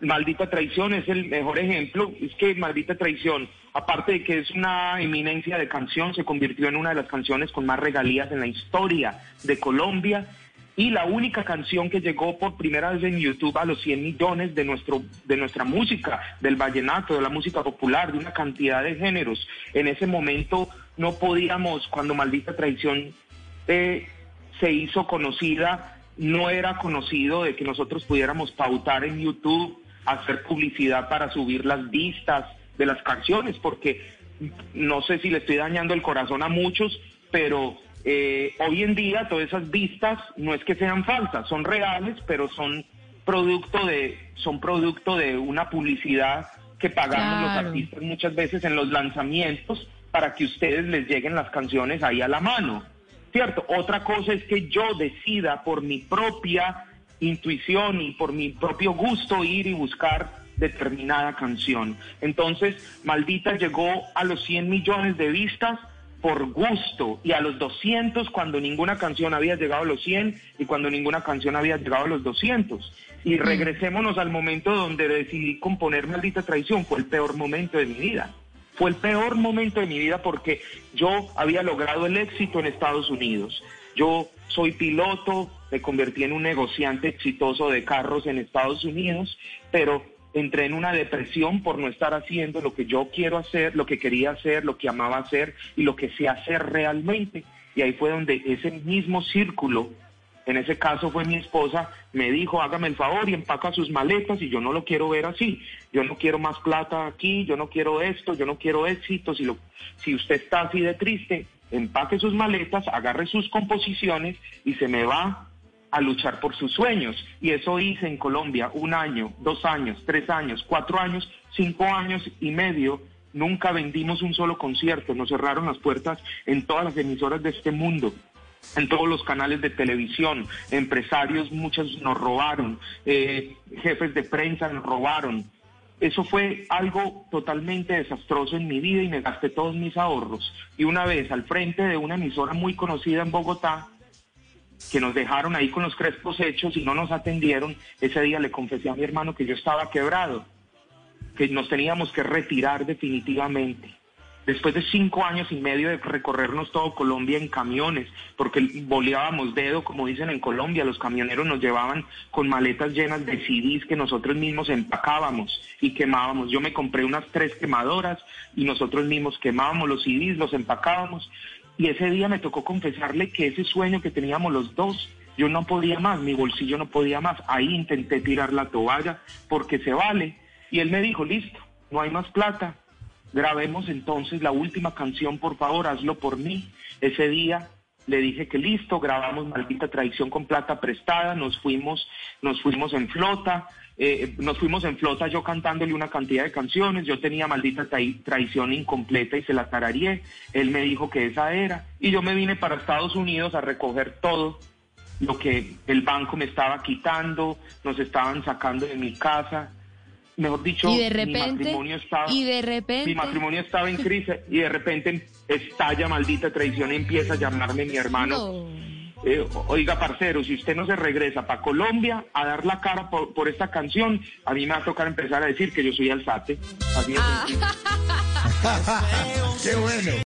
Maldita Traición es el mejor ejemplo. Es que Maldita Traición, aparte de que es una eminencia de canción, se convirtió en una de las canciones con más regalías en la historia de Colombia y la única canción que llegó por primera vez en YouTube a los 100 millones de, nuestro, de nuestra música, del vallenato, de la música popular, de una cantidad de géneros. En ese momento no podíamos, cuando Maldita Traición eh, se hizo conocida, no era conocido de que nosotros pudiéramos pautar en YouTube, hacer publicidad para subir las vistas de las canciones, porque no sé si le estoy dañando el corazón a muchos, pero eh, hoy en día todas esas vistas no es que sean falsas, son reales, pero son producto de, son producto de una publicidad que pagamos los artistas muchas veces en los lanzamientos para que ustedes les lleguen las canciones ahí a la mano. ¿Cierto? Otra cosa es que yo decida por mi propia intuición y por mi propio gusto ir y buscar determinada canción. Entonces, Maldita llegó a los 100 millones de vistas por gusto y a los 200 cuando ninguna canción había llegado a los 100 y cuando ninguna canción había llegado a los 200. Y regresémonos al momento donde decidí componer Maldita Traición, fue el peor momento de mi vida. Fue el peor momento de mi vida porque yo había logrado el éxito en Estados Unidos. Yo soy piloto, me convertí en un negociante exitoso de carros en Estados Unidos, pero entré en una depresión por no estar haciendo lo que yo quiero hacer, lo que quería hacer, lo que amaba hacer y lo que sé hacer realmente. Y ahí fue donde ese mismo círculo, en ese caso fue mi esposa, me dijo, hágame el favor y empaca sus maletas y yo no lo quiero ver así. Yo no quiero más plata aquí, yo no quiero esto, yo no quiero éxito. Si, si usted está así de triste, empaque sus maletas, agarre sus composiciones y se me va a luchar por sus sueños. Y eso hice en Colombia un año, dos años, tres años, cuatro años, cinco años y medio. Nunca vendimos un solo concierto, nos cerraron las puertas en todas las emisoras de este mundo en todos los canales de televisión, empresarios muchos nos robaron, eh, jefes de prensa nos robaron. Eso fue algo totalmente desastroso en mi vida y me gasté todos mis ahorros. Y una vez al frente de una emisora muy conocida en Bogotá, que nos dejaron ahí con los crespos hechos y no nos atendieron, ese día le confesé a mi hermano que yo estaba quebrado, que nos teníamos que retirar definitivamente. Después de cinco años y medio de recorrernos todo Colombia en camiones, porque boleábamos dedo, como dicen en Colombia, los camioneros nos llevaban con maletas llenas de CDs que nosotros mismos empacábamos y quemábamos. Yo me compré unas tres quemadoras y nosotros mismos quemábamos los CDs, los empacábamos y ese día me tocó confesarle que ese sueño que teníamos los dos, yo no podía más, mi bolsillo no podía más. Ahí intenté tirar la toalla porque se vale. Y él me dijo, listo, no hay más plata. Grabemos entonces la última canción, por favor, hazlo por mí. Ese día le dije que listo, grabamos Maldita Traición con plata prestada, nos fuimos, nos fuimos en flota, eh, nos fuimos en flota yo cantándole una cantidad de canciones, yo tenía maldita traición incompleta y se la tararía él me dijo que esa era, y yo me vine para Estados Unidos a recoger todo lo que el banco me estaba quitando, nos estaban sacando de mi casa, mejor dicho, ¿Y de repente, mi matrimonio estaba, y de repente, mi matrimonio estaba en crisis y de repente estalla maldita traición y empieza a llamarme mi hermano. Eh, oiga, parcero, si usted no se regresa para Colombia a dar la cara por, esta canción, a mí me va a tocar empezar a decir que yo soy alzate. Así Qué bueno.